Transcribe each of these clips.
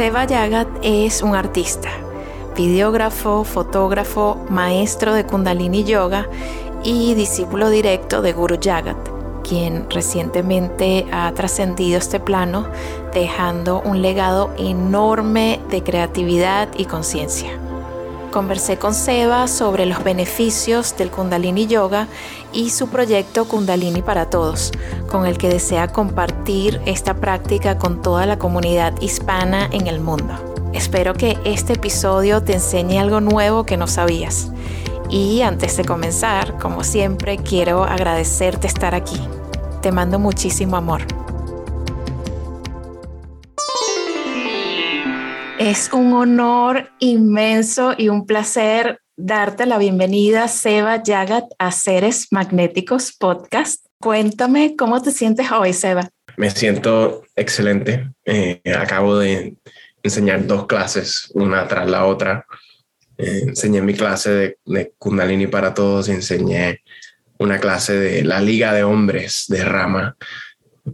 Seba Yagat es un artista, videógrafo, fotógrafo, maestro de Kundalini Yoga y discípulo directo de Guru Yagat, quien recientemente ha trascendido este plano dejando un legado enorme de creatividad y conciencia. Conversé con Seba sobre los beneficios del Kundalini Yoga y su proyecto Kundalini para Todos, con el que desea compartir esta práctica con toda la comunidad hispana en el mundo. Espero que este episodio te enseñe algo nuevo que no sabías. Y antes de comenzar, como siempre, quiero agradecerte estar aquí. Te mando muchísimo amor. Es un honor inmenso y un placer darte la bienvenida, Seba Yagat, a Seres Magnéticos Podcast. Cuéntame cómo te sientes hoy, Seba. Me siento excelente. Eh, acabo de enseñar dos clases, una tras la otra. Eh, enseñé mi clase de, de, Kundalini para todos y enseñé una clase de la Liga de Hombres de Rama.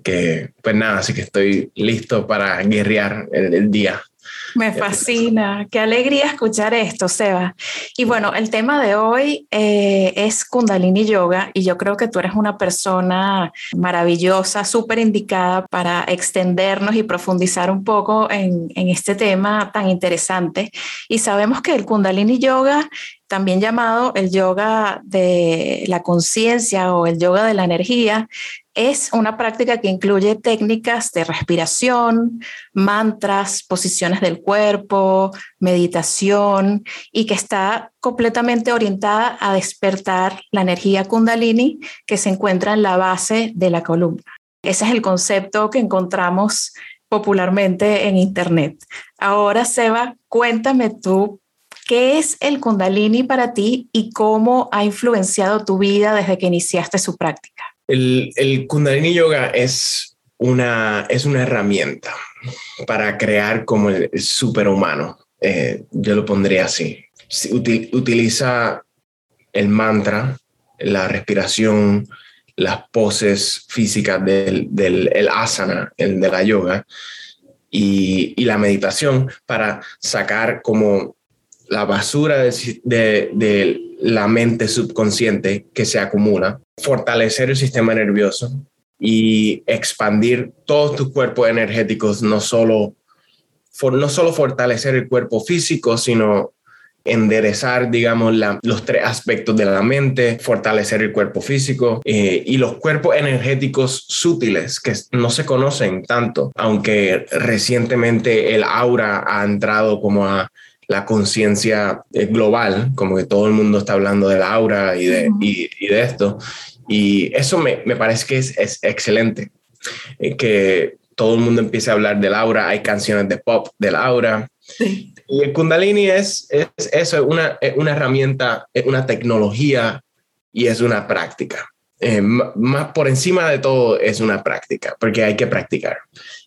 Que, pues nada, así que estoy listo para guerrear el, el día. Me fascina, qué alegría escuchar esto, Seba. Y bueno, el tema de hoy eh, es Kundalini Yoga y yo creo que tú eres una persona maravillosa, súper indicada para extendernos y profundizar un poco en, en este tema tan interesante. Y sabemos que el Kundalini Yoga también llamado el yoga de la conciencia o el yoga de la energía, es una práctica que incluye técnicas de respiración, mantras, posiciones del cuerpo, meditación y que está completamente orientada a despertar la energía kundalini que se encuentra en la base de la columna. Ese es el concepto que encontramos popularmente en Internet. Ahora, Seba, cuéntame tú ¿Qué es el Kundalini para ti y cómo ha influenciado tu vida desde que iniciaste su práctica? El, el Kundalini Yoga es una, es una herramienta para crear como el, superhumano. Eh, yo lo pondría así. Util, utiliza el mantra, la respiración, las poses físicas del, del el asana, el de la yoga, y, y, la meditación para sacar como la basura de, de, la mente subconsciente que se acumula, fortalecer el sistema nervioso y expandir todos tus cuerpos energéticos, no solo, no solo fortalecer el cuerpo físico, sino enderezar, digamos, la, los tres aspectos de la mente, fortalecer el cuerpo físico eh, y los cuerpos energéticos sutiles que no se conocen tanto, aunque recientemente el aura ha entrado como a la conciencia eh, global, como que todo el mundo está hablando del aura y de, y, y de esto. Y eso me, me parece que es, es excelente, eh, que todo el mundo empiece a hablar del aura, hay canciones de pop del aura. Sí. Y el kundalini es, es eso, es una, es una herramienta, es una tecnología y es una práctica. Eh, más por encima de todo es una práctica, porque hay que practicar.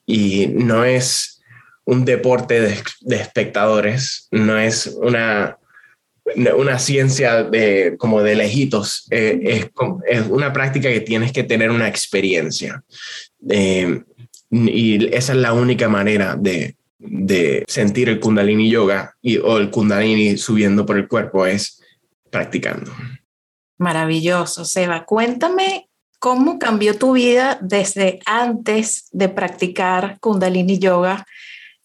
Y no es un deporte de, espectadores, no es una, una ciencia de, como de lejitos, eh, es, es, una práctica que tienes que tener una experiencia. Eh, y esa es la única manera de, de sentir el kundalini yoga y, o el kundalini subiendo por el cuerpo, es practicando. Maravilloso, Seba. Cuéntame cómo cambió tu vida desde antes de practicar kundalini yoga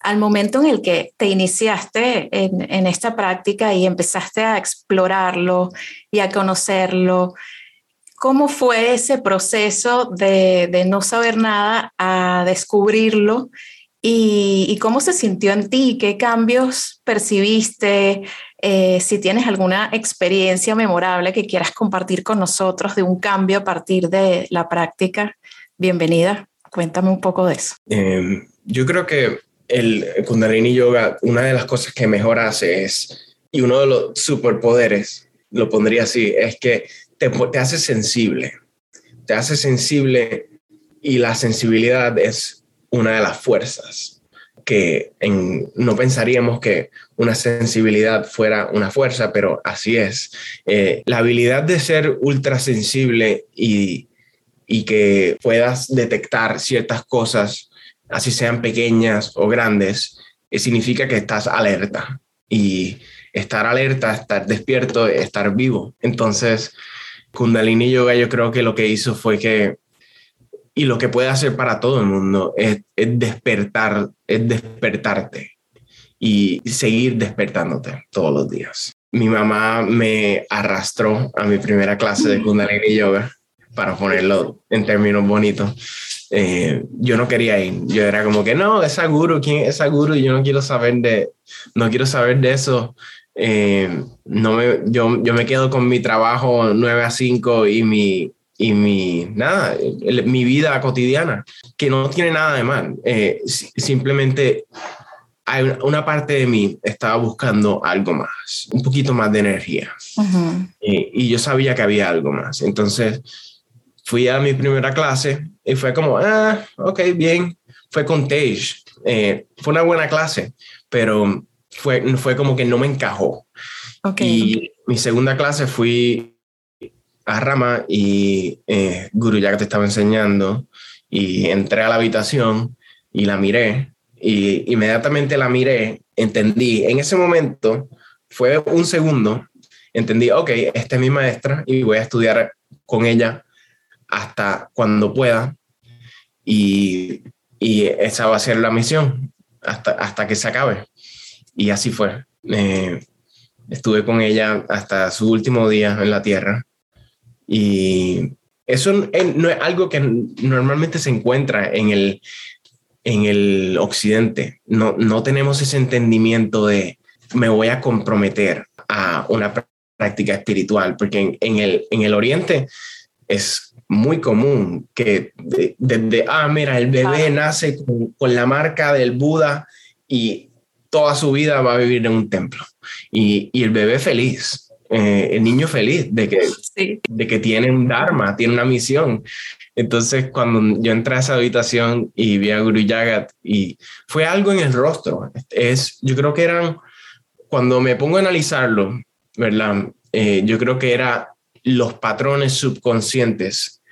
al momento en el que te iniciaste en, esta práctica y empezaste a explorarlo y a conocerlo, ¿cómo fue ese proceso de, no saber nada a descubrirlo? Y, cómo se sintió en ti? ¿Qué cambios percibiste? Eh, si tienes alguna experiencia memorable que quieras compartir con nosotros de un cambio a partir de la práctica, bienvenida. Cuéntame un poco de eso. Eh, yo creo que el Kundalini Yoga, una de las cosas que mejor hace es, y uno de los superpoderes, lo pondría así, es que te, te hace sensible. Te hace sensible y la sensibilidad es una de las fuerzas que no pensaríamos que una sensibilidad fuera una fuerza, pero así es. Eh, la habilidad de ser ultra sensible y, y que puedas detectar ciertas cosas, así sean pequeñas o grandes, eh, significa que estás alerta. Y estar alerta, estar despierto, estar vivo. Entonces, Kundalini Yoga yo creo que lo que hizo fue que y lo que puede hacer para todo el mundo es, despertar, es despertarte y seguir despertándote todos los días. Mi mamá me arrastró a mi primera clase de Kundalini Yoga, para ponerlo en términos bonitos. Eh, yo no quería ir. Yo era como que no, esa guru, ¿quién es esa guru? Yo no quiero saber de, no quiero saber de eso. Eh, no me, yo, yo me quedo con mi trabajo 9 a 5 y mi, y mi, nada, mi vida cotidiana, que no tiene nada de mal. Eh, simplemente hay una parte de mí estaba buscando algo más, un poquito más de energía. y, yo sabía que había algo más. Entonces fui a mi primera clase y fue como, ah, ok, bien. Fue con Tej. Eh, fue una buena clase, pero fue, fue como que no me encajó. Y mi segunda clase fui a Rama y eh, Guru ya que te estaba enseñando y entré a la habitación y la miré y inmediatamente la miré, entendí, en ese momento fue un segundo, entendí, ok, esta es mi maestra y voy a estudiar con ella hasta cuando pueda y, y esa va a ser la misión hasta, hasta que se acabe. Y así fue. Eh, estuve con ella hasta su último día en la tierra y eso no es algo que normalmente se encuentra en el, en el occidente. No, no tenemos ese entendimiento de me voy a comprometer a una práctica espiritual, porque en, el, en el oriente es muy común que desde, ah, mira, el bebé nace con, con, la marca del Buda y toda su vida va a vivir en un templo. Y, y el bebé feliz, eh, el niño feliz de que, de que tiene un Dharma, tiene una misión. Entonces, cuando yo entré a esa habitación y vi a Guru Yagat, y fue algo en el rostro, es, yo creo que eran, cuando me pongo a analizarlo, ¿verdad? Eh, yo creo que eran los patrones subconscientes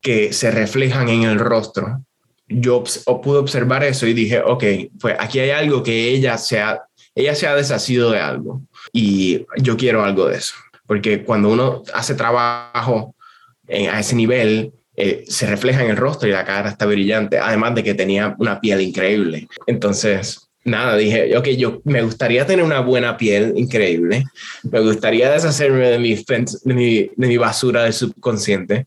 que se reflejan en el rostro. Yo pude observar eso y dije, ok, pues aquí hay algo que ella se ha, ella se ha deshacido de algo y yo quiero algo de eso, porque cuando uno hace trabajo a ese nivel, eh, se refleja en el rostro y la cara está brillante, además de que tenía una piel increíble. Entonces, nada, dije, ok, yo me gustaría tener una buena piel increíble, me gustaría deshacerme de mi, de mi, basura del subconsciente,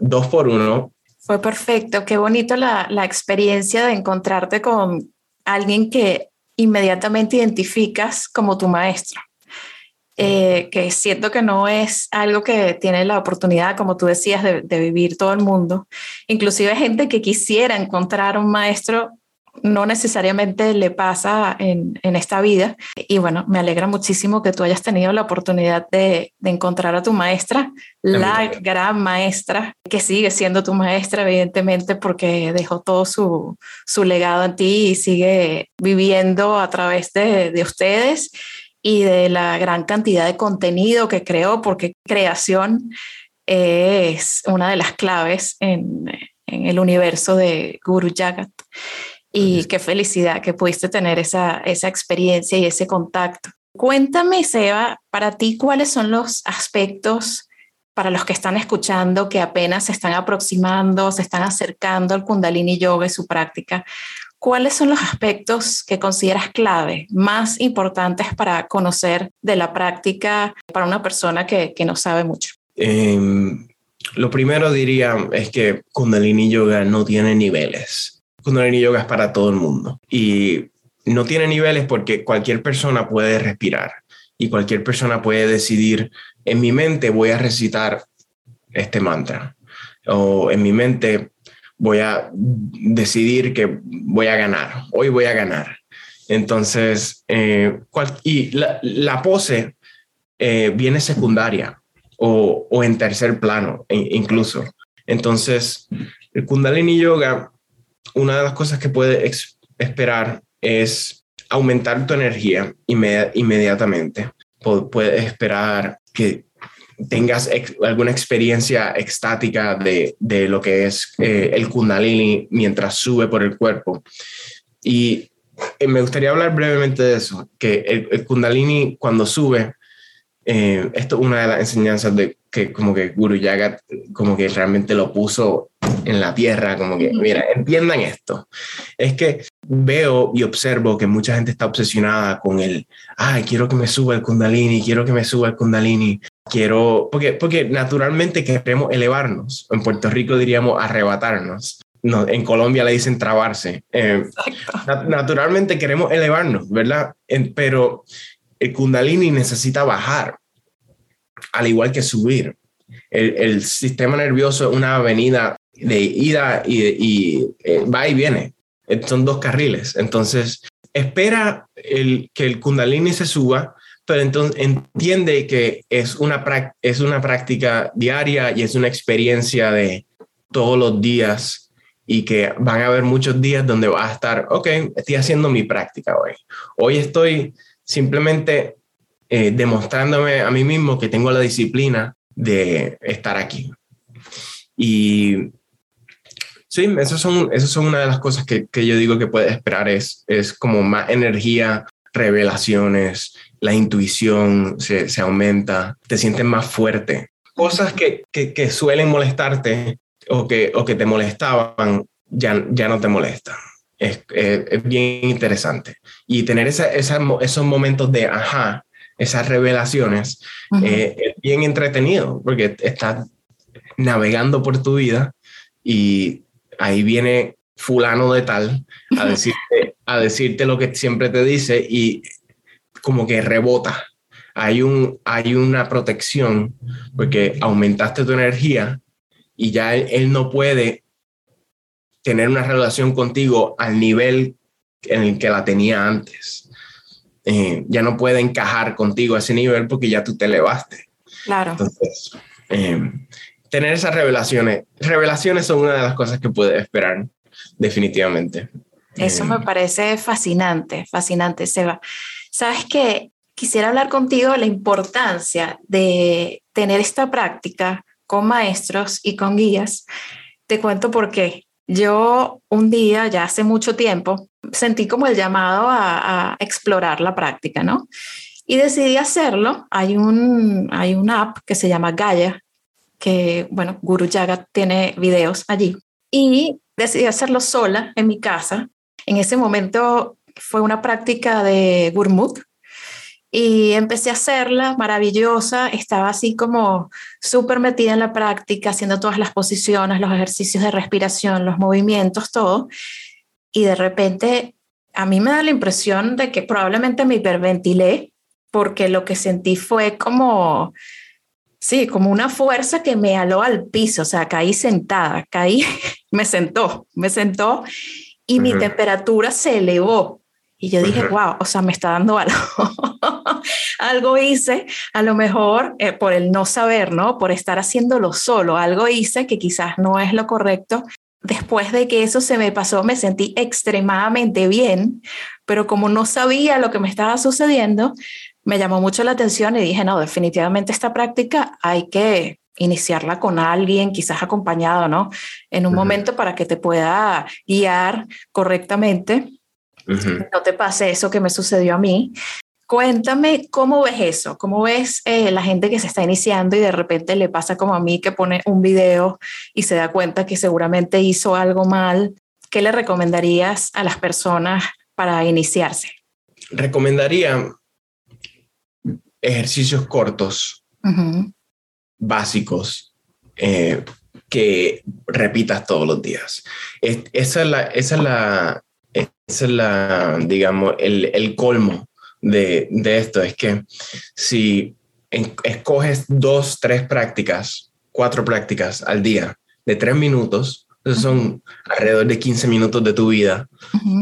dos por uno. Fue perfecto, qué bonito la, la experiencia de encontrarte con alguien que inmediatamente identificas como tu maestro. Eh, que siento que no es algo que tiene la oportunidad, como tú decías, de, vivir todo el mundo. Inclusive gente que quisiera encontrar un maestro no necesariamente le pasa en, esta vida. Y bueno, me alegra muchísimo que tú hayas tenido la oportunidad de, encontrar a tu maestra, la gran maestra, que sigue siendo tu maestra, evidentemente, porque dejó todo su, legado en ti y sigue viviendo a través de, de ustedes y de la gran cantidad de contenido que creó, porque creación es una de las claves en, en el universo de Guru Jagat. Y qué felicidad que pudiste tener esa, esa experiencia y ese contacto. Cuéntame, Seba, para ti, ¿cuáles son los aspectos para los que están escuchando que apenas se están aproximando, se están acercando al Kundalini Yoga y su práctica? ¿Cuáles son los aspectos que consideras clave, más importantes para conocer de la práctica para una persona que, que no sabe mucho? Em, lo primero diría es que Kundalini Yoga no tiene niveles. Kundalini Yoga es para todo el mundo y no tiene niveles porque cualquier persona puede respirar y cualquier persona puede decidir, en mi mente voy a recitar este mantra o en mi mente voy a decidir que voy a ganar, hoy voy a ganar. Entonces, eh, y la, pose eh, viene secundaria o, o, en tercer plano incluso. Entonces, el Kundalini Yoga, una de las cosas que puede esperar es aumentar tu energía inmediatamente. Puedes esperar que tengas alguna experiencia extática de, lo que es eh, el kundalini mientras sube por el cuerpo. Y eh, me gustaría hablar brevemente de eso, que el, kundalini cuando sube, eh, esto es una de las enseñanzas de que como que Guru Yaga como que realmente lo puso en la tierra, como que, mira, entiendan esto. Es que veo y observo que mucha gente está obsesionada con el, ay, quiero que me suba el kundalini, quiero que me suba el kundalini, quiero, porque, porque naturalmente queremos elevarnos. En Puerto Rico diríamos arrebatarnos. No, en Colombia le dicen trabarse. Eh, naturalmente queremos elevarnos, ¿verdad? pero el kundalini necesita bajar, al igual que subir. El, sistema nervioso es una avenida de ida y, eh, va y viene. Son dos carriles. Entonces, espera el, que el kundalini se suba, pero entonces entiende que es una, es una práctica diaria y es una experiencia de todos los días y que van a haber muchos días donde va a estar, ok, estoy haciendo mi práctica hoy. Hoy estoy simplemente eh, demostrándome a mí mismo que tengo la disciplina de estar aquí. Y Sí, esas son, son una de las cosas que, yo digo que puedes esperar, es, es como más energía, revelaciones, la intuición se, aumenta, te sientes más fuerte. Cosas que, suelen molestarte o que, o que te molestaban ya, ya no te molestan. Es, bien interesante. Y tener esos momentos de ajá, esas revelaciones, eh, es bien entretenido porque estás navegando por tu vida y ahí viene fulano de tal a decirte, a decirte lo que siempre te dice y como que rebota. Hay, un, hay una protección porque aumentaste tu energía y ya él, no puede tener una relación contigo al nivel en el que la tenía antes. Eh, ya no puede encajar contigo a ese nivel porque ya tú te elevaste. Claro. Entonces, eh, tener esas revelaciones. Revelaciones son una de las cosas que puedes esperar, definitivamente. Eso me eh, parece fascinante, fascinante, Seba. Sabes que quisiera hablar contigo de la importancia de tener esta práctica con maestros y con guías. Te cuento por qué. Yo un día, ya hace mucho tiempo, sentí como el llamado a, explorar la práctica, ¿no? Y decidí hacerlo. Hay un, hay una app que se llama Gaia, que, bueno, Guru Yaga tiene videos allí. Y decidí hacerlo sola en mi casa. En ese momento fue una práctica de Gurmukh y empecé a hacerla, maravillosa, estaba así como súper metida en la práctica, haciendo todas las posiciones, los ejercicios de respiración, los movimientos, todo. Y de repente a mí me da la impresión de que probablemente me hiperventilé porque lo que sentí fue como Sí, como una fuerza que me aló al piso, o sea, caí sentada, caí, me sentó, me sentó y mi temperatura se elevó. Y yo dije, wow, o sea, me está dando algo. algo hice, a lo mejor eh, por el no saber, ¿no? Por estar haciéndolo solo, algo hice que quizás no es lo correcto. Después de que eso se me pasó, me sentí extremadamente bien, pero como no sabía lo que me estaba sucediendo, me llamó mucho la atención y dije, no, definitivamente esta práctica hay que iniciarla con alguien, quizás acompañado, ¿no? En un momento para que te pueda guiar correctamente. No te pase eso que me sucedió a mí. Cuéntame cómo ves eso, cómo ves eh, la gente que se está iniciando y de repente le pasa como a mí que pone un video y se da cuenta que seguramente hizo algo mal. ¿Qué le recomendarías a las personas para iniciarse? Recomendaría ejercicios cortos, básicos, eh, que repitas todos los días. esa, es la, esa, es la, esa es la, digamos, el, el colmo de, de, esto. Es que si escoges dos, tres prácticas, cuatro prácticas al día de tres minutos, esos son alrededor de 15 minutos de tu vida,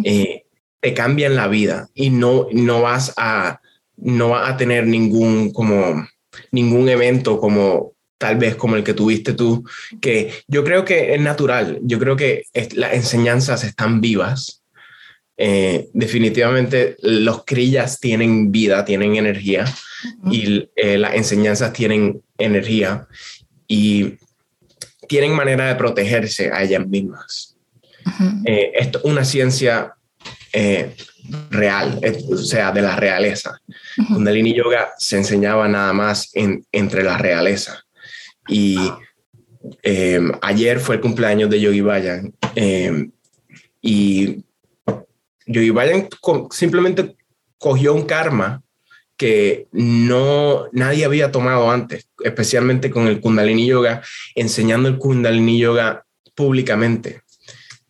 eh, te cambian la vida y no, no vas a, no vas a tener ningún como ningún evento como tal vez como el que tuviste tú, que yo creo que es natural, yo creo que las enseñanzas están vivas. Eh, definitivamente los crillas tienen vida, tienen energía y eh, las enseñanzas tienen energía y tienen manera de protegerse a ellas mismas. Eh, esto es una ciencia real, o sea, de la realeza. Kundalini Yoga se enseñaba nada más en, entre la realeza. Y em, ayer fue el cumpleaños de Yogi Bayan. Em, Yogi Bayan simplemente cogió un karma que no nadie había tomado antes, especialmente con el Kundalini Yoga, enseñando el Kundalini Yoga públicamente.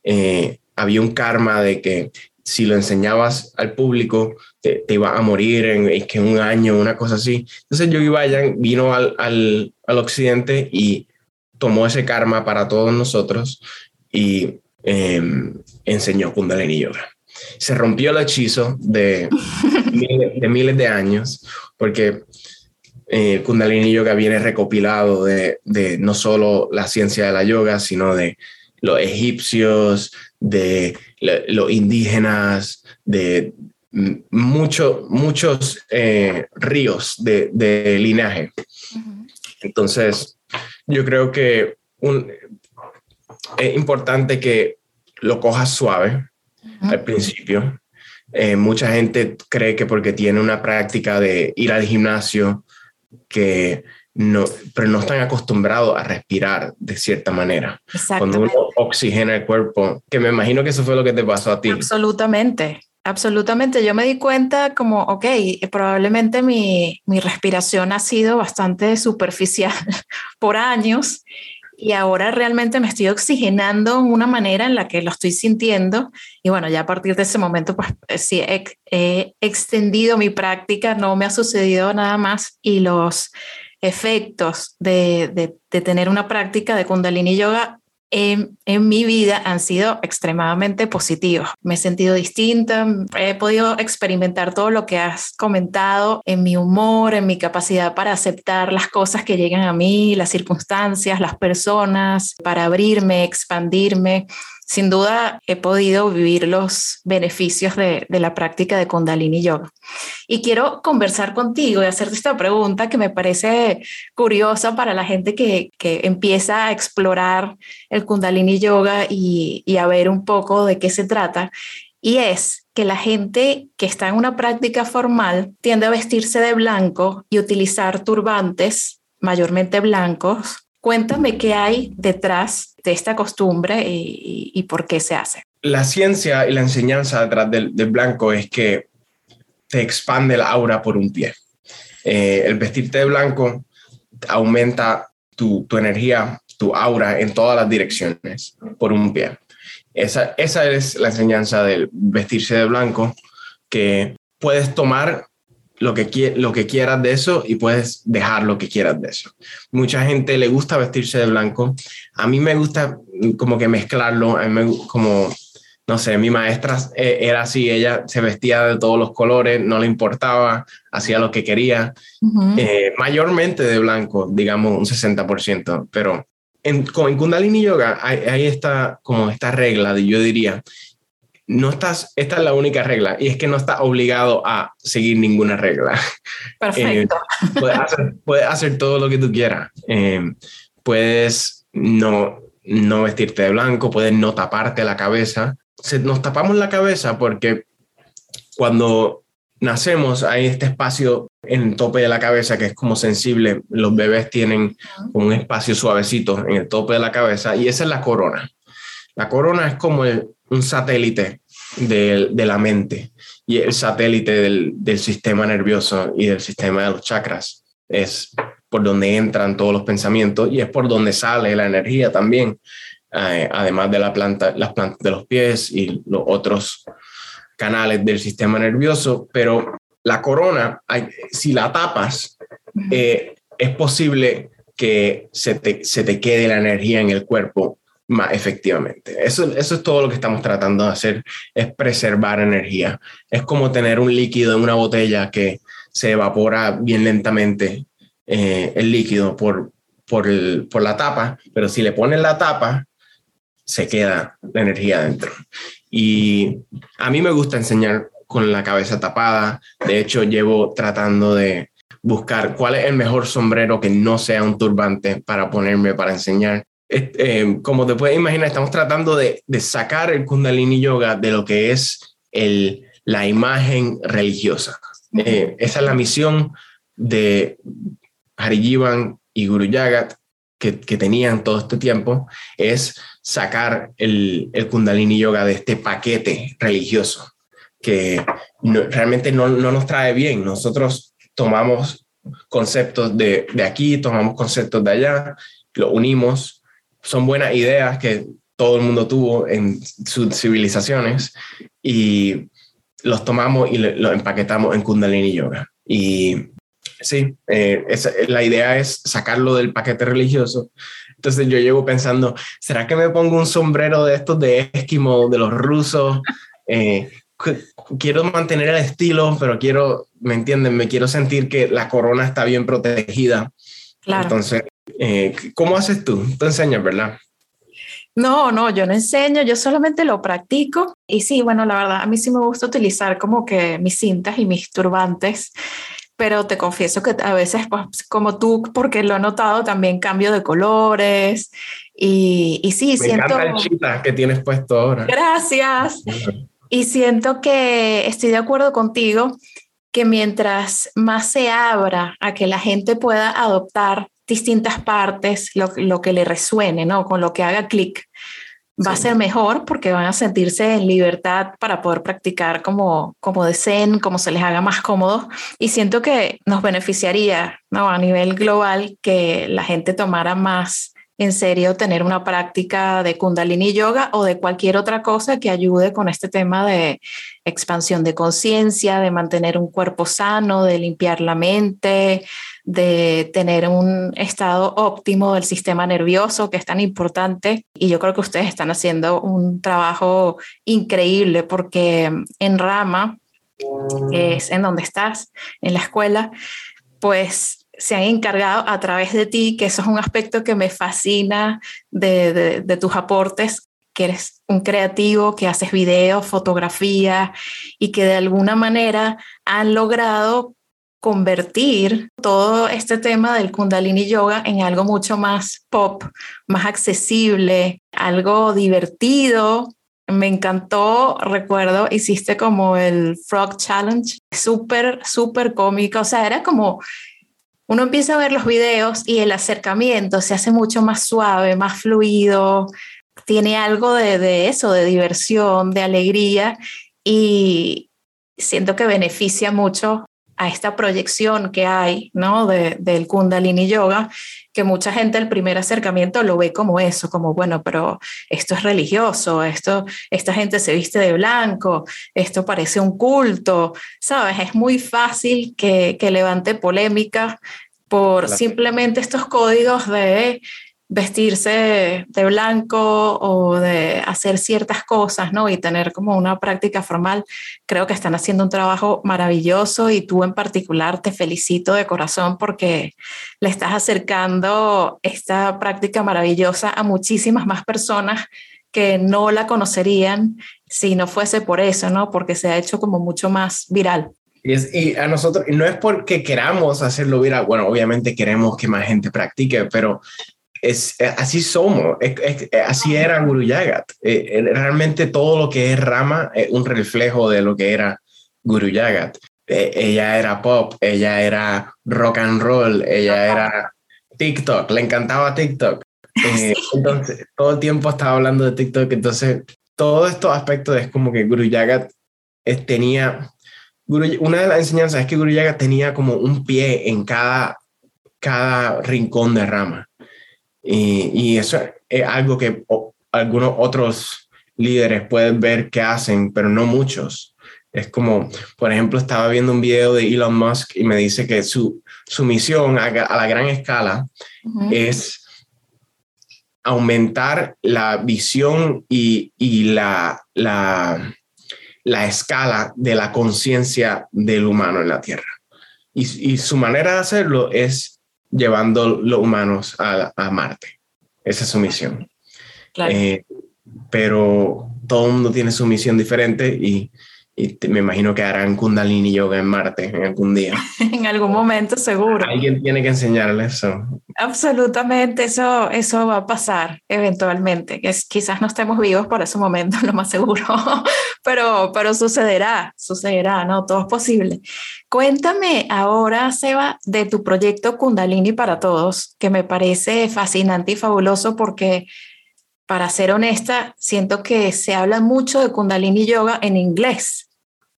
Eh, había un karma de que si lo enseñabas al público, te, iba a morir en, que un año, una cosa así. Entonces Yogi Bayan vino al, al, al, occidente y tomó ese karma para todos nosotros y eh, enseñó Kundalini Yoga. Se rompió el hechizo de, miles, de miles de años porque eh, Kundalini Yoga viene recopilado de, de no solo la ciencia de la yoga, sino de los egipcios, de los indígenas, de mucho, muchos eh, ríos de, linaje. Entonces, yo creo que es importante que lo cojas suave al principio. Eh, mucha gente cree que porque tiene una práctica de ir al gimnasio, que no, pero no están acostumbrados a respirar de cierta manera. Cuando uno oxigena el cuerpo, que me imagino que eso fue lo que te pasó a ti. Absolutamente, absolutamente. Yo me di cuenta como, ok, probablemente mi, mi respiración ha sido bastante superficial por años y ahora realmente me estoy oxigenando en una manera en la que lo estoy sintiendo. Y bueno, ya a partir de ese momento, pues eh, sí, he, extendido mi práctica, no me ha sucedido nada más y los efectos de, tener una práctica de kundalini yoga en, mi vida han sido extremadamente positivos. Me he sentido distinta, he podido experimentar todo lo que has comentado en mi humor, en mi capacidad para aceptar las cosas que llegan a mí, las circunstancias, las personas, para abrirme, expandirme sin duda he podido vivir los beneficios de, la práctica de Kundalini Yoga. Y quiero conversar contigo y hacerte esta pregunta que me parece curiosa para la gente que, empieza a explorar el Kundalini Yoga y, y a ver un poco de qué se trata. Y es que la gente que está en una práctica formal tiende a vestirse de blanco y utilizar turbantes mayormente blancos Cuéntame qué hay detrás de esta costumbre y, por qué se hace. La ciencia y la enseñanza detrás del, blanco es que te expande la aura por un pie. Eh, el vestirte de blanco aumenta tu, energía, tu aura en todas las direcciones por un pie. Esa, esa es la enseñanza del vestirse de blanco, que puedes tomar lo que, lo que quieras de eso y puedes dejar lo que quieras de eso. Mucha gente le gusta vestirse de blanco. A mí me gusta como que mezclarlo, como, no sé, mi maestra eh, era así, ella se vestía de todos los colores, no le importaba, hacía lo que quería, eh, mayormente de blanco, digamos un 60%, pero en, en Kundalini Yoga hay, hay esta, como esta regla, de, yo diría, no estás, esta es la única regla, y es que no estás obligado a seguir ninguna regla. Perfecto. Eh, puedes, hacer, todo lo que tú quieras. Eh, puedes no, no vestirte de blanco, puedes no taparte la cabeza. nos tapamos la cabeza porque cuando nacemos hay este espacio en el tope de la cabeza que es como sensible. Los bebés tienen un espacio suavecito en el tope de la cabeza y esa es la corona. La corona es como un satélite de, la mente y el satélite del, sistema nervioso y del sistema de los chakras. Es por donde entran todos los pensamientos y es por donde sale la energía también, eh, además de la planta, las plantas de los pies y los otros canales del sistema nervioso. Pero la corona, si la tapas, eh, es posible que se te, se te quede la energía en el cuerpo más efectivamente. Eso, eso es todo lo que estamos tratando de hacer, es preservar energía. Es como tener un líquido en una botella que se evapora bien lentamente eh, el líquido por, por, por la tapa, pero si le ponen la tapa, se queda la energía dentro. Y a mí me gusta enseñar con la cabeza tapada. De hecho, llevo tratando de buscar cuál es el mejor sombrero que no sea un turbante para ponerme para enseñar. Eh, como te puedes imaginar, estamos tratando de, sacar el Kundalini Yoga de lo que es el, la imagen religiosa. Eh, esa es la misión de Harijivan y Guru Yagat que, tenían todo este tiempo, es sacar el, el Kundalini Yoga de este paquete religioso que realmente no, no, nos trae bien. Nosotros tomamos conceptos de, de aquí, tomamos conceptos de allá, lo unimos. Son buenas ideas que todo el mundo tuvo en sus civilizaciones y los tomamos y los empaquetamos en Kundalini Yoga. Y sí, eh, la idea es sacarlo del paquete religioso. Entonces yo llevo pensando, ¿será que me pongo un sombrero de estos de Esquimo, de los rusos? Eh, quiero mantener el estilo, pero quiero, ¿me entienden? Me quiero sentir que la corona está bien protegida. Claro. Entonces, eh, ¿cómo haces tú? Tú enseñas, ¿verdad? No, no, yo no enseño, yo solamente lo practico. Y sí, bueno, la verdad, a mí sí me gusta utilizar como que mis cintas y mis turbantes, pero te confieso que a veces, pues, como tú, porque lo he notado, también cambio de colores. Y, y sí, me siento. Encanta el chita que tienes puesto ahora. Gracias. Y siento que estoy de acuerdo contigo que mientras más se abra a que la gente pueda adoptar distintas partes, lo, que le resuene, ¿no? Con lo que haga clic, va a ser mejor porque van a sentirse en libertad para poder practicar como, como deseen, como se les haga más cómodo. Y siento que nos beneficiaría, ¿no? A nivel global, que la gente tomara más en serio tener una práctica de kundalini yoga o de cualquier otra cosa que ayude con este tema de expansión de conciencia, de mantener un cuerpo sano, de limpiar la mente, de tener un estado óptimo del sistema nervioso que es tan importante. Y yo creo que ustedes están haciendo un trabajo increíble porque en Rama, que es en donde estás, en la escuela, pues se han encargado a través de ti, que eso es un aspecto que me fascina de, de, tus aportes, que eres un creativo, que haces videos, fotografía y que de alguna manera han logrado convertir todo este tema del kundalini yoga en algo mucho más pop, más accesible, algo divertido. Me encantó, recuerdo, hiciste como el Frog Challenge, súper, súper cómico, o sea, era como uno empieza a ver los videos y el acercamiento se hace mucho más suave, más fluido, tiene algo de, eso, de diversión, de alegría y siento que beneficia mucho a esta proyección que hay, ¿no? del Kundalini Yoga, que mucha gente el primer acercamiento lo ve como eso, como, bueno, pero esto es religioso, esto, esta gente se viste de blanco, esto parece un culto, ¿sabes? Es muy fácil que, que levante polémica por simplemente estos códigos de vestirse de blanco o de hacer ciertas cosas, ¿no? Y tener como una práctica formal, creo que están haciendo un trabajo maravilloso y tú en particular te felicito de corazón porque le estás acercando esta práctica maravillosa a muchísimas más personas que no la conocerían si no fuese por eso, ¿no? Porque se ha hecho como mucho más viral. Y, a nosotros, no es porque queramos hacerlo viral, bueno, obviamente queremos que más gente practique, pero es, eh, así somos, así era Guru Yagat. Eh, eh, realmente todo lo que es Rama es un reflejo de lo que era Guru Yagat. ella era pop, ella era rock and roll, ella era TikTok, le encantaba TikTok. Entonces, todo el tiempo estaba hablando de TikTok. Entonces, todos estos aspectos es como que Guru Yagat tenía. una de las enseñanzas es que Guru Yagat tenía como un pie en cada, cada rincón de rama. Y, eso es algo que algunos otros líderes pueden ver que hacen, pero no muchos. Es como, por ejemplo, estaba viendo un video de Elon Musk y me dice que su, su misión a, la gran escala es aumentar la visión y, la, la, la, escala de la conciencia del humano en la Tierra. Y, su manera de hacerlo es llevando los humanos a, a Marte. Esa es su misión. Eh, pero todo el mundo tiene su misión diferente y y me imagino que harán Kundalini Yoga en Marte en algún día. en algún momento, seguro. Alguien tiene que enseñarles eso. Absolutamente, eso, eso va a pasar eventualmente. Es, quizás no estemos vivos por ese momento, lo más seguro, pero, pero sucederá, sucederá, ¿no? Todo es posible. Cuéntame ahora, Seba, de tu proyecto Kundalini para Todos, que me parece fascinante y fabuloso porque para ser honesta, siento que se habla mucho de Kundalini Yoga en inglés,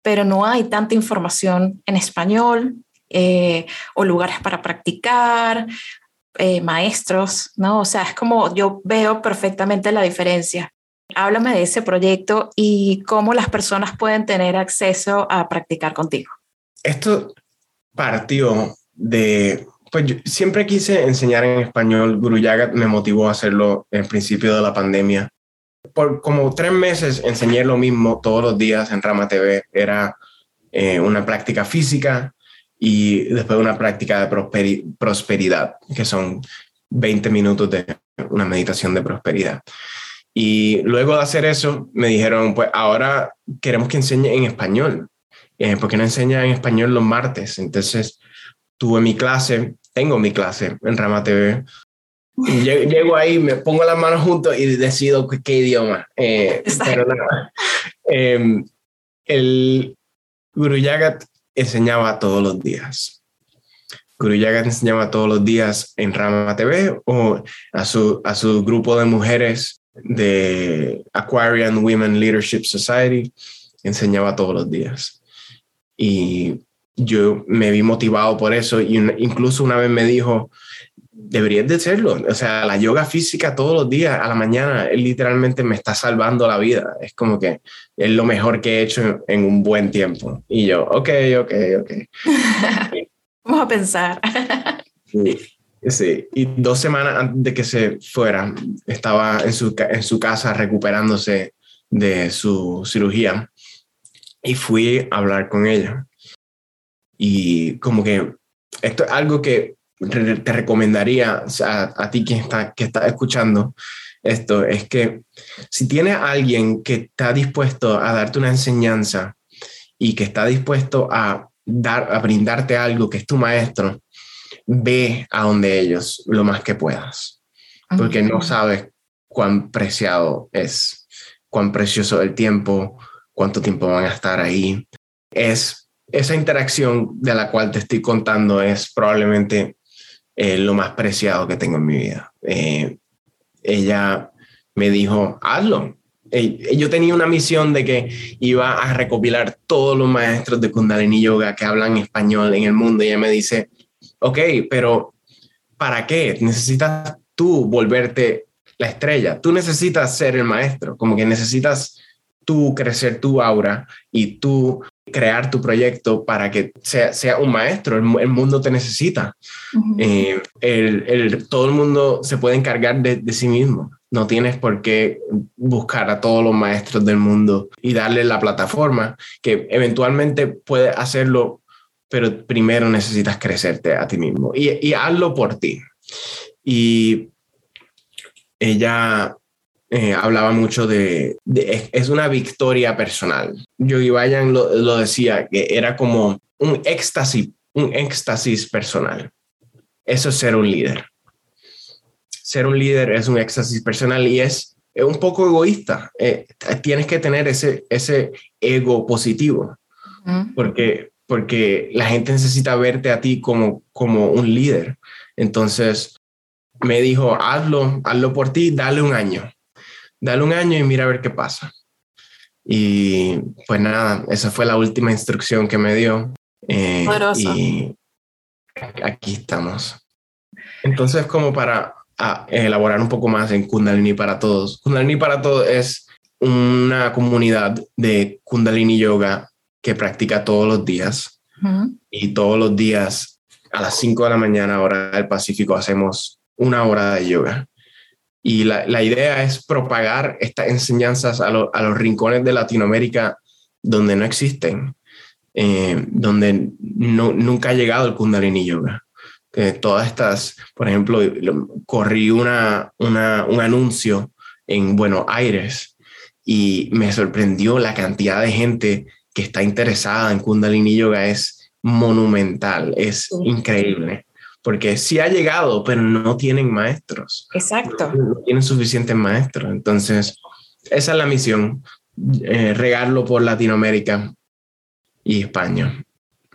pero no hay tanta información en español eh, o lugares para practicar, eh, maestros, ¿no? O sea, es como yo veo perfectamente la diferencia. Háblame de ese proyecto y cómo las personas pueden tener acceso a practicar contigo. Esto partió de pues yo siempre quise enseñar en español. Guru Yagat me motivó a hacerlo en principio de la pandemia. Por como tres meses enseñé lo mismo todos los días en Rama TV. Era eh, una práctica física y después una práctica de prosperidad, que son 20 minutos de una meditación de prosperidad. Y luego de hacer eso, me dijeron, pues ahora queremos que enseñe en español. Eh, ¿Por qué no enseña en español los martes? Entonces tuve mi clase tengo mi clase en Rama TV. Llego ahí, me pongo las manos juntos y decido qué, idioma. Eh, pero nada. Em, el Guru Yagat enseñaba todos los días. Guru Yagat enseñaba todos los días en Rama TV o a su, a su grupo de mujeres de Aquarian Women Leadership Society. Enseñaba todos los días. Y yo me vi motivado por eso y incluso una vez me dijo, deberías de hacerlo. O sea, la yoga física todos los días a la mañana, literalmente me está salvando la vida. Es como que es lo mejor que he hecho en un buen tiempo. Y yo, ok, ok, ok. Vamos a pensar. sí, sí, y dos semanas antes de que se fuera, estaba en su, en su casa recuperándose de su cirugía y fui a hablar con ella y como que esto es algo que te recomendaría a, ti que está, que está escuchando esto, es que si tienes a alguien que está dispuesto a darte una enseñanza y que está dispuesto a, dar, a brindarte algo que es tu maestro, ve a donde ellos lo más que puedas, porque no sabes cuán preciado es, cuán precioso el tiempo, cuánto tiempo van a estar ahí. Es esa interacción de la cual te estoy contando es probablemente eh, lo más preciado que tengo en mi vida. Eh, ella me dijo, hazlo. yo tenía una misión de que iba a recopilar todos los maestros de Kundalini Yoga que hablan español en el mundo. Y ella me dice, ok, pero ¿para qué? Necesitas tú volverte la estrella. Tú necesitas ser el maestro, como que necesitas tú crecer tu aura y tú crear tu proyecto para que sea, sea un maestro. El, mundo te necesita. Eh, el, todo el mundo se puede encargar de, de, sí mismo. No tienes por qué buscar a todos los maestros del mundo y darle la plataforma que eventualmente puede hacerlo, pero primero necesitas crecerte a ti mismo y, y hazlo por ti. Y ella eh, hablaba mucho de, es una victoria personal. Yogi Bayan lo, lo, decía, que era como un éxtasis, un éxtasis personal. Eso es ser un líder. Ser un líder es un éxtasis personal y es, un poco egoísta. Eh, tienes que tener ese, ese ego positivo, porque, porque la gente necesita verte a ti como, como un líder. Entonces, me dijo, hazlo, hazlo por ti, dale un año dale un año y mira a ver qué pasa. Y pues nada, esa fue la última instrucción que me dio. Eh, y aquí estamos. Entonces, como para elaborar un poco más en Kundalini para Todos. Kundalini para Todos es una comunidad de Kundalini Yoga que practica todos los días. Y todos los días a las 5 de la mañana, hora del Pacífico, hacemos una hora de yoga. Y la, la idea es propagar estas enseñanzas a, a, los rincones de Latinoamérica donde no existen, eh, donde no, nunca ha llegado el Kundalini Yoga. Que todas estas, por ejemplo, corrí una, una, un anuncio en Buenos Aires y me sorprendió la cantidad de gente que está interesada en Kundalini Yoga. Es monumental, es increíble porque sí ha llegado, pero no tienen maestros. Exacto. No, tienen suficientes maestros. Entonces, esa es la misión, eh, regarlo por Latinoamérica y España.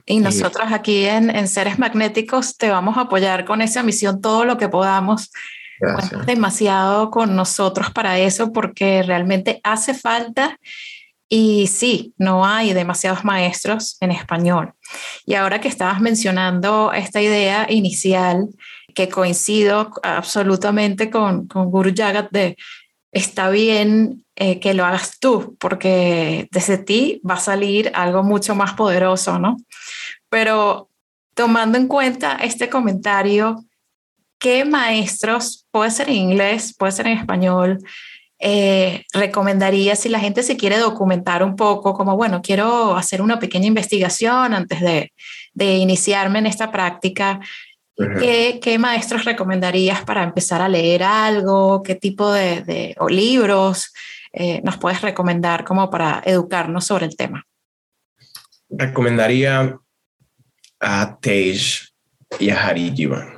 Y nosotros aquí en, Seres Magnéticos te vamos a apoyar con esa misión todo lo que podamos. Gracias. demasiado con nosotros para eso porque realmente hace falta y sí, no hay demasiados maestros en español. Y ahora que estabas mencionando esta idea inicial, que coincido absolutamente con, Guru Jagat de está bien eh, que lo hagas tú, porque desde ti va a salir algo mucho más poderoso, ¿no? Pero tomando en cuenta este comentario, ¿qué maestros, puede ser en inglés, puede ser en español, eh, recomendaría si la gente se quiere documentar un poco, como, bueno, quiero hacer una pequeña investigación antes de, iniciarme en esta práctica? ¿Qué, maestros recomendarías para empezar a leer algo? ¿Qué tipo de, libros eh, nos puedes recomendar como para educarnos sobre el tema? Recomendaría a Tej y a Hari Jivan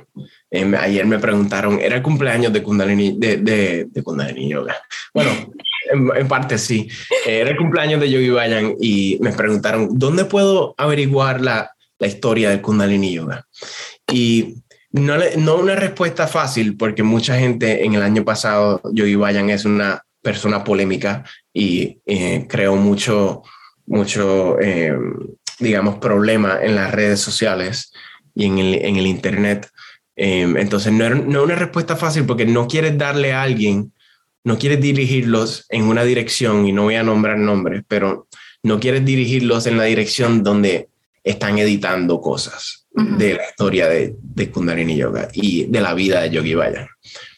Em, ayer me preguntaron, ¿era el cumpleaños de Kundalini, de, de, Kundalini Yoga? Bueno, en, parte sí. Era el cumpleaños de Yogi Bayan y me preguntaron, ¿dónde puedo averiguar la, la historia del Kundalini Yoga? Y no, no una respuesta fácil, porque mucha gente en el año pasado, Yogi Bayan es una persona polémica y eh, creó mucho, mucho eh, digamos, problema en las redes sociales y en el, en el Internet Em, entonces, no es no una respuesta fácil porque no quieres darle a alguien, no quieres dirigirlos en una dirección, y no voy a nombrar nombres, pero no quieres dirigirlos en la dirección donde están editando cosas de la historia de, de, Kundalini Yoga y de la vida de Yogi Bayan.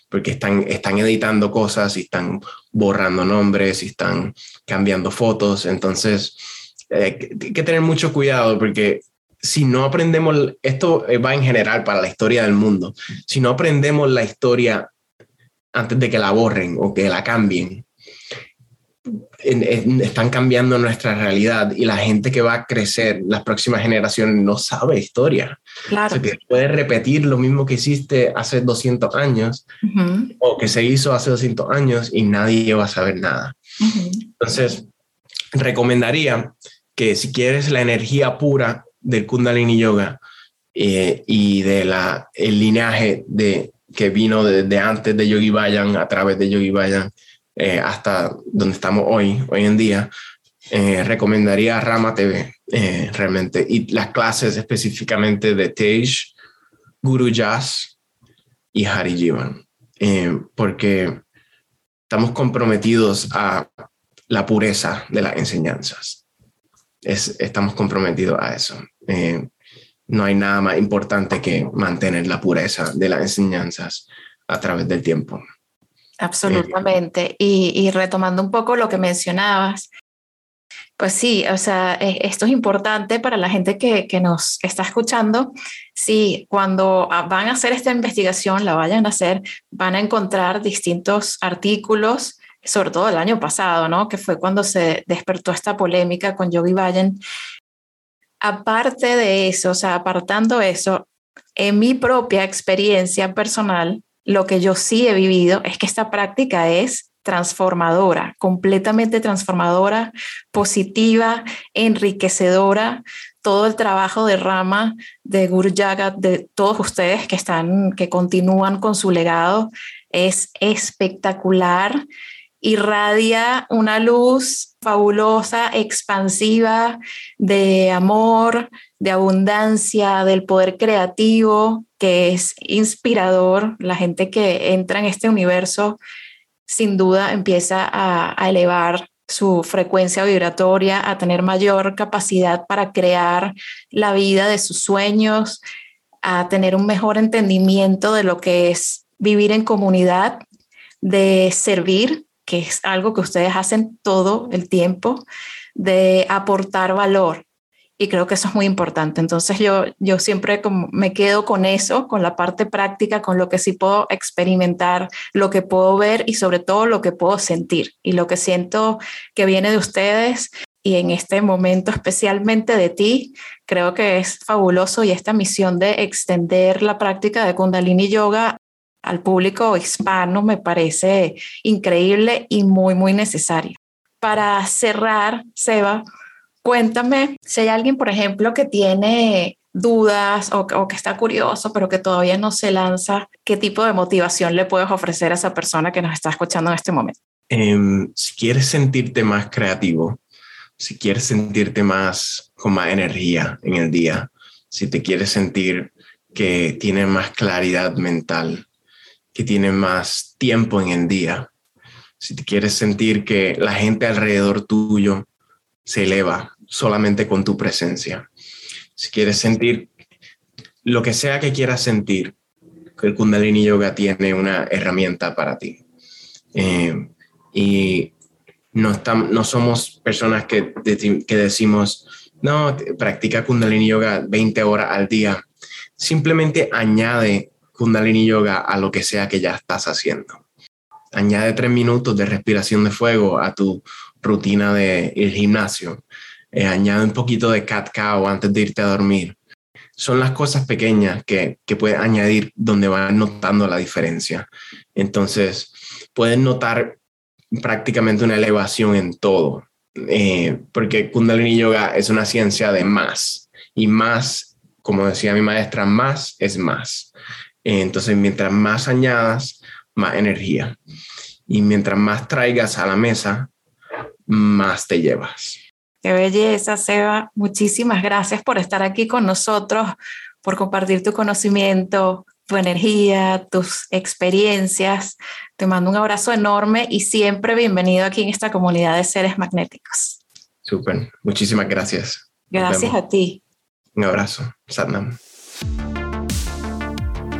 Porque están, están editando cosas y están borrando nombres y están cambiando fotos. Entonces, eh, hay que tener mucho cuidado porque si no aprendemos, esto va en general para la historia del mundo, si no aprendemos la historia antes de que la borren o que la cambien, están cambiando nuestra realidad y la gente que va a crecer, las próximas generaciones, no sabe historia. Claro. O puede repetir lo mismo que hiciste hace 200 años o que se hizo hace 200 años y nadie va a saber nada. Entonces, recomendaría que si quieres la energía pura del Kundalini Yoga eh, y de la, el linaje de, que vino desde antes de Yogi Bayan, a través de Yogi Bayan, eh, hasta donde estamos hoy, hoy en día, eh, recomendaría Rama TV realmente y las clases específicamente de Tej, Guru Jas y Hari Jivan, porque estamos comprometidos a la pureza de las enseñanzas. Es, estamos comprometidos a eso. Eh, no hay nada más importante que mantener la pureza de las enseñanzas a través del tiempo. Absolutamente. y, retomando un poco lo que mencionabas, pues sí, o sea, e, esto es importante para la gente que, que, nos está escuchando. Sí, cuando ah, van a hacer esta investigación, la vayan a hacer, van a encontrar distintos artículos, sobre todo el año pasado, ¿no? Que fue cuando se despertó esta polémica con Yogi Bayan, aparte de eso, o sea, apartando eso, en mi propia experiencia personal, lo que yo sí he vivido es que esta práctica es transformadora, completamente transformadora, positiva, enriquecedora. Todo el trabajo de Rama, de Guru Jagat, de todos ustedes que están, que continúan con su legado, es espectacular irradia una luz fabulosa, expansiva, de amor, de abundancia, del poder creativo, que es inspirador. La gente que entra en este universo, sin duda, empieza a, elevar su frecuencia vibratoria, a tener mayor capacidad para crear la vida de sus sueños, a tener un mejor entendimiento de lo que es vivir en comunidad de servir, que es algo que ustedes hacen todo el tiempo, de aportar valor. Y creo que eso es muy importante. Entonces yo, yo siempre me quedo con eso, con la parte práctica, con lo que sí puedo experimentar, lo que puedo ver y sobre todo lo que puedo sentir. Y lo que siento que viene de ustedes y en este momento especialmente de ti, creo que es fabuloso y esta misión de extender la práctica de Kundalini Yoga al público hispano me parece increíble y muy, muy necesaria. Para cerrar, Seba, cuéntame si hay alguien, por ejemplo, que tiene dudas o, que está curioso, pero que todavía no se lanza, ¿qué tipo de motivación le puedes ofrecer a esa persona que nos está escuchando en este momento? Em, si quieres sentirte más creativo, si quieres sentirte más con más energía en el día, si te quieres sentir que tienes más claridad mental, que tienes más tiempo en el día, si te quieres sentir que la gente alrededor tuyo se eleva solamente con tu presencia, si quieres sentir lo que sea que quieras sentir, el Kundalini Yoga tiene una herramienta para ti. Eh, y no, no somos personas que, que decimos, no, practica Kundalini Yoga 20 horas al día. Simplemente añade Kundalini Yoga a lo que sea que ya estás haciendo. Añade tres minutos de respiración de fuego a tu rutina de gimnasio. Eh, añade un poquito de cat cow antes de irte a dormir. Son las cosas pequeñas que, que puedes añadir donde vas notando la diferencia. Entonces, puedes notar prácticamente una elevación en todo, eh, porque Kundalini Yoga es una ciencia de más y más, como decía mi maestra, más es más. Entonces, mientras más añadas, más energía. Y mientras más traigas a la mesa, más te llevas. Qué belleza, Seba. Muchísimas gracias por estar aquí con nosotros, por compartir tu conocimiento, tu energía, tus experiencias. Te mando un abrazo enorme y siempre bienvenido aquí en esta comunidad de seres magnéticos. Súper, muchísimas gracias. Gracias a ti. Un abrazo, Satnam.